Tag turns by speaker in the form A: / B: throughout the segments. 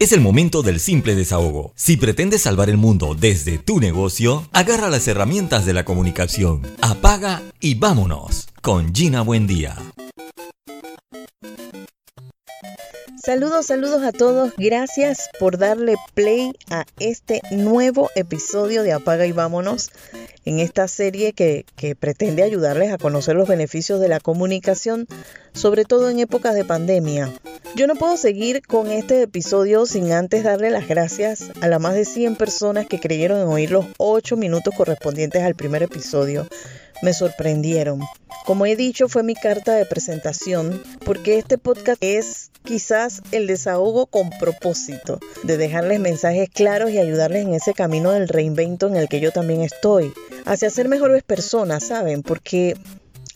A: Es el momento del simple desahogo. Si pretendes salvar el mundo desde tu negocio, agarra las herramientas de la comunicación, apaga y vámonos con Gina Buendía.
B: Saludos, saludos a todos. Gracias por darle play a este nuevo episodio de Apaga y Vámonos en esta serie que, pretende ayudarles a conocer los beneficios de la comunicación, sobre todo en épocas de pandemia. Yo no puedo seguir con este episodio sin antes darle las gracias a las más de 100 personas que creyeron en oír los 8 minutos correspondientes al primer episodio. Me sorprendieron. Como he dicho, fue mi carta de presentación porque este podcast es quizás el desahogo con propósito de dejarles mensajes claros y ayudarles en ese camino del reinvento en el que yo también estoy, hacia ser mejores personas, ¿saben? Porque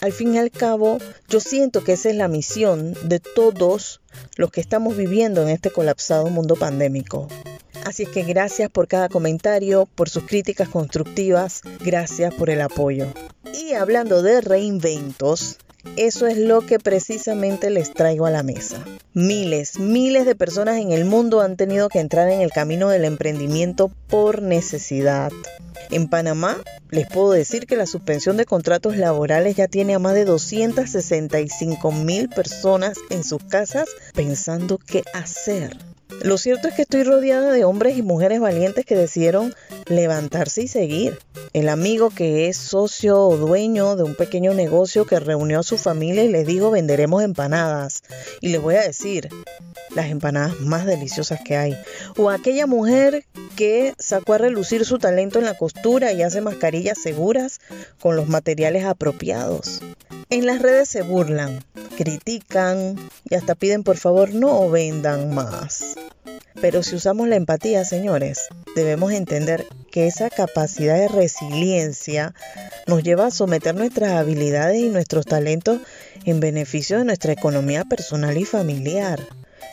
B: al fin y al cabo, yo siento que esa es la misión de todos los que estamos viviendo en este colapsado mundo pandémico. Así es que gracias por cada comentario, por sus críticas constructivas, gracias por el apoyo. Y hablando de reinventos, eso es lo que precisamente les traigo a la mesa. Miles, miles de personas en el mundo han tenido que entrar en el camino del emprendimiento por necesidad. En Panamá, les puedo decir que la suspensión de contratos laborales ya tiene a más de 265 mil personas en sus casas pensando qué hacer. Lo cierto es que estoy rodeada de hombres y mujeres valientes que decidieron levantarse y seguir. El amigo que es socio o dueño de un pequeño negocio que reunió a su familia y les dijo venderemos empanadas. Y les voy a decir, las empanadas más deliciosas que hay. O aquella mujer que sacó a relucir su talento en la costura y hace mascarillas seguras con los materiales apropiados. En las redes se burlan, critican y hasta piden por favor no vendan más. Pero si usamos la empatía, señores, debemos entender que esa capacidad de resiliencia nos lleva a someter nuestras habilidades y nuestros talentos en beneficio de nuestra economía personal y familiar.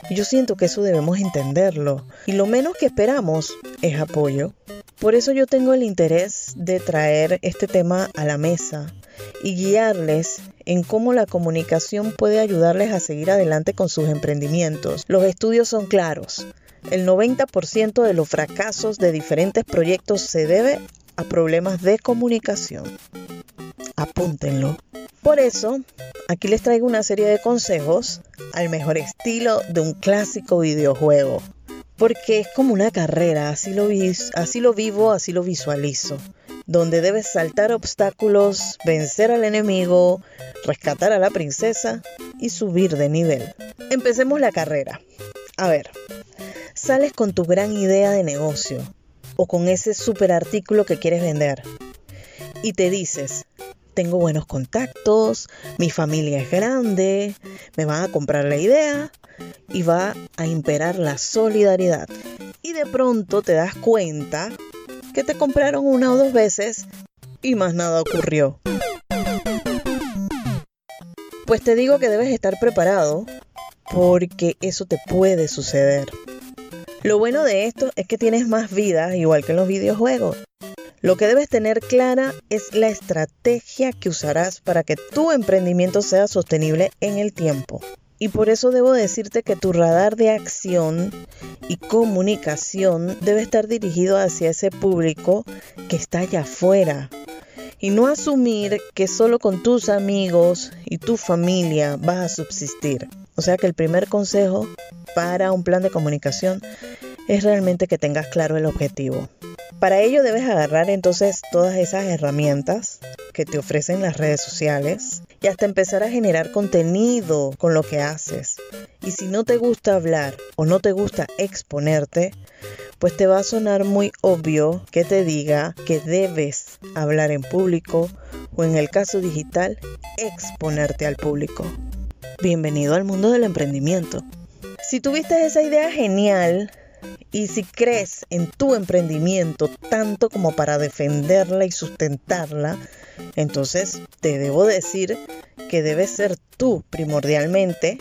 B: Yo siento que eso debemos entenderlo. Y lo menos que esperamos es apoyo. Por eso yo tengo el interés de traer este tema a la mesa y guiarles en cómo la comunicación puede ayudarles a seguir adelante con sus emprendimientos. Los estudios son claros. El 90% de los fracasos de diferentes proyectos se debe a problemas de comunicación. Apúntenlo. Por eso, aquí les traigo una serie de consejos al mejor estilo de un clásico videojuego. Porque es como una carrera, así lo, así lo vivo, así lo visualizo donde debes saltar obstáculos, vencer al enemigo, rescatar a la princesa y subir de nivel. Empecemos la carrera. A ver, sales con tu gran idea de negocio o con ese super artículo que quieres vender y te dices, tengo buenos contactos, mi familia es grande, me van a comprar la idea y va a imperar la solidaridad. Y de pronto te das cuenta que te compraron una o dos veces y más nada ocurrió. Pues te digo que debes estar preparado porque eso te puede suceder. Lo bueno de esto es que tienes más vida, igual que en los videojuegos. Lo que debes tener clara es la estrategia que usarás para que tu emprendimiento sea sostenible en el tiempo. Y por eso debo decirte que tu radar de acción y comunicación debe estar dirigido hacia ese público que está allá afuera. Y no asumir que solo con tus amigos y tu familia vas a subsistir. O sea que el primer consejo para un plan de comunicación es realmente que tengas claro el objetivo. Para ello debes agarrar entonces todas esas herramientas que te ofrecen las redes sociales y hasta empezar a generar contenido con lo que haces. Y si no te gusta hablar o no te gusta exponerte, pues te va a sonar muy obvio que te diga que debes hablar en público o en el caso digital, exponerte al público. Bienvenido al mundo del emprendimiento. Si tuviste esa idea genial, y si crees en tu emprendimiento tanto como para defenderla y sustentarla, entonces te debo decir que debes ser tú primordialmente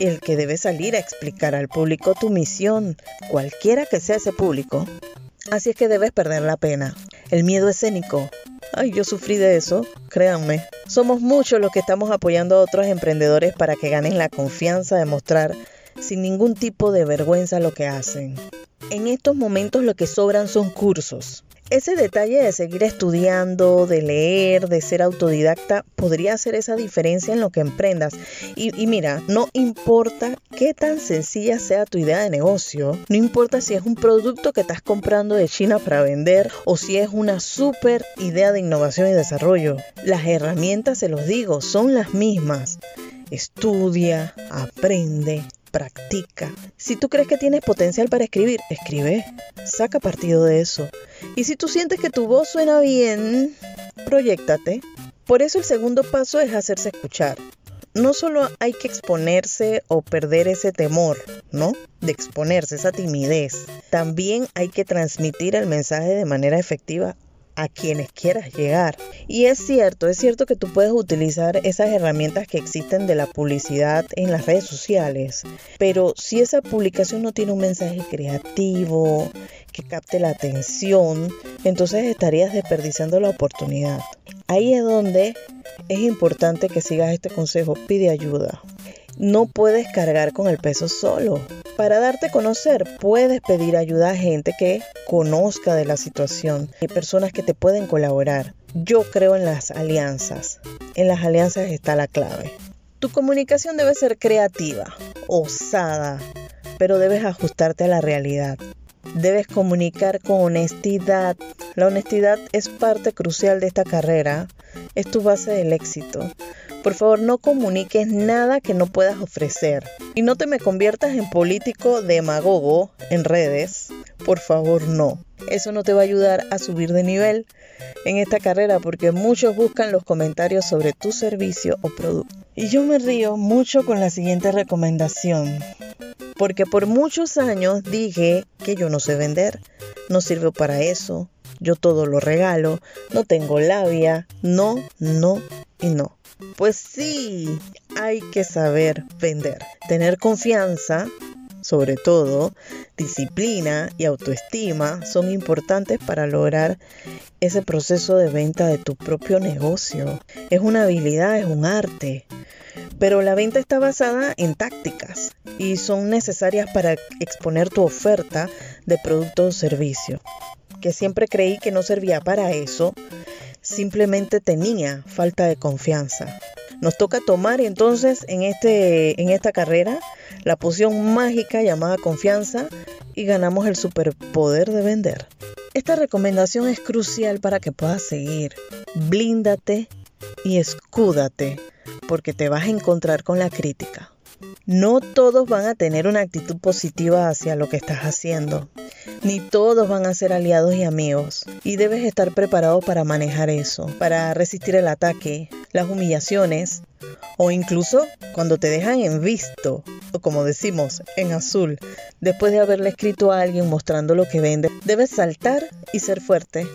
B: el que debe salir a explicar al público tu misión, cualquiera que sea ese público. Así es que debes perder la pena. El miedo escénico. Ay, yo sufrí de eso, créanme. Somos muchos los que estamos apoyando a otros emprendedores para que ganen la confianza de mostrar sin ningún tipo de vergüenza lo que hacen. En estos momentos lo que sobran son cursos. Ese detalle de seguir estudiando, de leer, de ser autodidacta, podría hacer esa diferencia en lo que emprendas. Y, mira, no importa qué tan sencilla sea tu idea de negocio, no importa si es un producto que estás comprando de China para vender o si es una super idea de innovación y desarrollo. Las herramientas, se los digo, son las mismas. Estudia, aprende, practica. Si tú crees que tienes potencial para escribir, escribe, saca partido de eso. Y si tú sientes que tu voz suena bien, proyectate. Por eso el segundo paso es hacerse escuchar. No solo hay que exponerse o perder ese temor, ¿no? De exponerse, esa timidez. También hay que transmitir el mensaje de manera efectiva a quienes quieras llegar. Y es cierto, es cierto que tú puedes utilizar esas herramientas que existen de la publicidad en las redes sociales, pero si esa publicación no tiene un mensaje creativo, que capte la atención, entonces estarías desperdiciando la oportunidad. Ahí es donde es importante que sigas este consejo, pide ayuda. No puedes cargar con el peso solo. Para darte a conocer, puedes pedir ayuda a gente que conozca de la situación. Hay personas que te pueden colaborar. Yo creo en las alianzas. En las alianzas está la clave. Tu comunicación debe ser creativa, osada, pero debes ajustarte a la realidad. Debes comunicar con honestidad. La honestidad es parte crucial de esta carrera. Es tu base del éxito. Por favor, no comuniques nada que no puedas ofrecer. Y no te me conviertas en político demagogo en redes. Por favor, no. Eso no te va a ayudar a subir de nivel en esta carrera porque muchos buscan los comentarios sobre tu servicio o producto. Y yo me río mucho con la siguiente recomendación. Porque por muchos años dije que yo no sé vender, no sirvo para eso, yo todo lo regalo, no tengo labia, no, no y no. Pues sí, hay que saber vender, tener confianza, sobre todo, disciplina y autoestima son importantes para lograr ese proceso de venta de tu propio negocio. Es una habilidad, es un arte. Pero la venta está basada en tácticas y son necesarias para exponer tu oferta de producto o servicio. Que siempre creí que no servía para eso, simplemente tenía falta de confianza. Nos toca tomar entonces en, este, en esta carrera la poción mágica llamada confianza y ganamos el superpoder de vender. Esta recomendación es crucial para que puedas seguir. Blíndate y escúdate porque te vas a encontrar con la crítica. No todos van a tener una actitud positiva hacia lo que estás haciendo, ni todos van a ser aliados y amigos, y debes estar preparado para manejar eso, para resistir el ataque, las humillaciones, o incluso cuando te dejan en visto, o como decimos, en azul, después de haberle escrito a alguien mostrando lo que vende, debes saltar y ser fuerte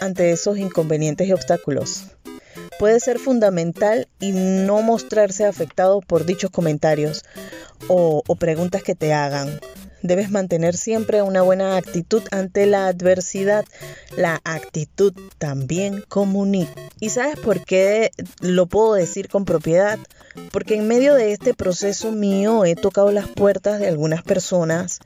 B: ante esos inconvenientes y obstáculos puede ser fundamental y no mostrarse afectado por dichos comentarios o, preguntas que te hagan. Debes mantener siempre una buena actitud ante la adversidad. La actitud también comunica. ¿Y sabes por qué lo puedo decir con propiedad? Porque en medio de este proceso mío he tocado las puertas de algunas personas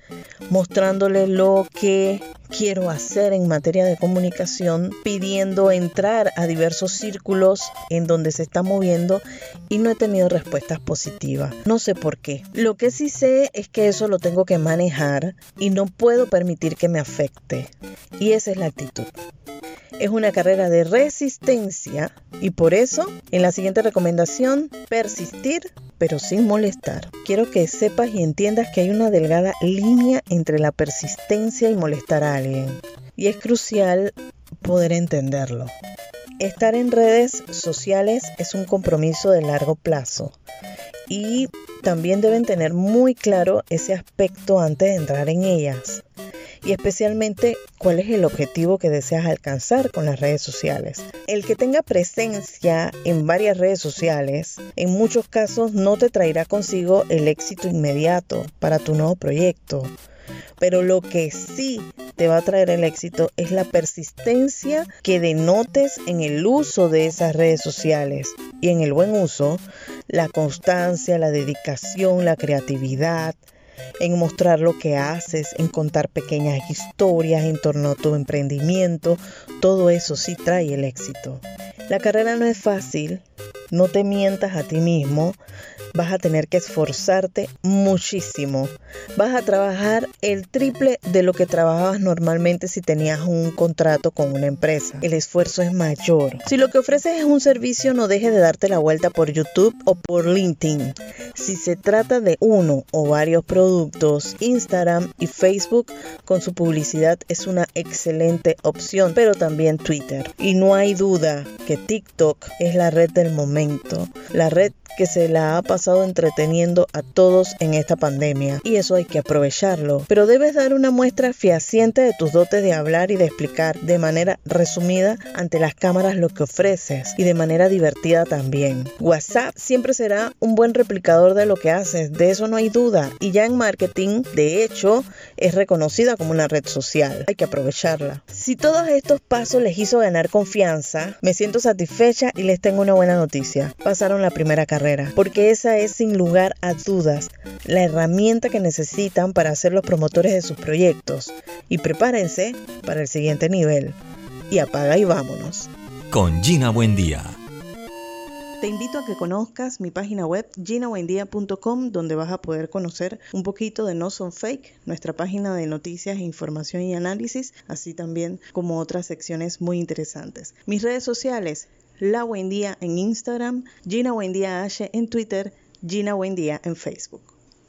B: mostrándoles lo que quiero hacer en materia de comunicación, pidiendo entrar a diversos círculos en donde se está moviendo y no he tenido respuestas positivas. No sé por qué. Lo que sí sé es que eso lo tengo que manejar y no puedo permitir que me afecte. Y esa es la actitud es una carrera de resistencia y por eso en la siguiente recomendación, persistir pero sin molestar. Quiero que sepas y entiendas que hay una delgada línea entre la persistencia y molestar a alguien y es crucial poder entenderlo. Estar en redes sociales es un compromiso de largo plazo y también deben tener muy claro ese aspecto antes de entrar en ellas y especialmente cuál es el objetivo que deseas alcanzar con las redes sociales. El que tenga presencia en varias redes sociales en muchos casos no te traerá consigo el éxito inmediato para tu nuevo proyecto, pero lo que sí te va a traer el éxito es la persistencia que denotes en el uso de esas redes sociales y en el buen uso, la constancia, la dedicación, la creatividad, en mostrar lo que haces, en contar pequeñas historias en torno a tu emprendimiento, todo eso sí trae el éxito. La carrera no es fácil, no te mientas a ti mismo, vas a tener que esforzarte muchísimo. Vas a trabajar el triple de lo que trabajabas normalmente si tenías un contrato con una empresa. El esfuerzo es mayor. Si lo que ofreces es un servicio, no dejes de darte la vuelta por YouTube o por LinkedIn. Si se trata de uno o varios productos, Instagram y Facebook con su publicidad es una excelente opción, pero también Twitter. Y no hay duda que TikTok es la red del momento, la red que se la ha pasado entreteniendo a todos en esta pandemia y eso hay que aprovecharlo. Pero debes dar una muestra fehaciente de tus dotes de hablar y de explicar de manera resumida ante las cámaras lo que ofreces y de manera divertida también. WhatsApp siempre será un buen replicador de lo que haces, de eso no hay duda. Y ya en marketing, de hecho, es reconocida como una red social. Hay que aprovecharla. Si todos estos pasos les hizo ganar confianza, me siento satisfecha y les tengo una buena noticia. Pasaron la primera carrera porque esa es sin lugar a dudas la herramienta que necesitan para ser los promotores de sus proyectos. Y prepárense para el siguiente nivel. Y apaga y vámonos.
A: Con Gina Buendía.
B: Te invito a que conozcas mi página web ginabuendia.com donde vas a poder conocer un poquito de No Son Fake, nuestra página de noticias, información y análisis, así también como otras secciones muy interesantes. Mis redes sociales, la Buendía en Instagram, Gina Buendía H en Twitter, Gina Buendía en Facebook.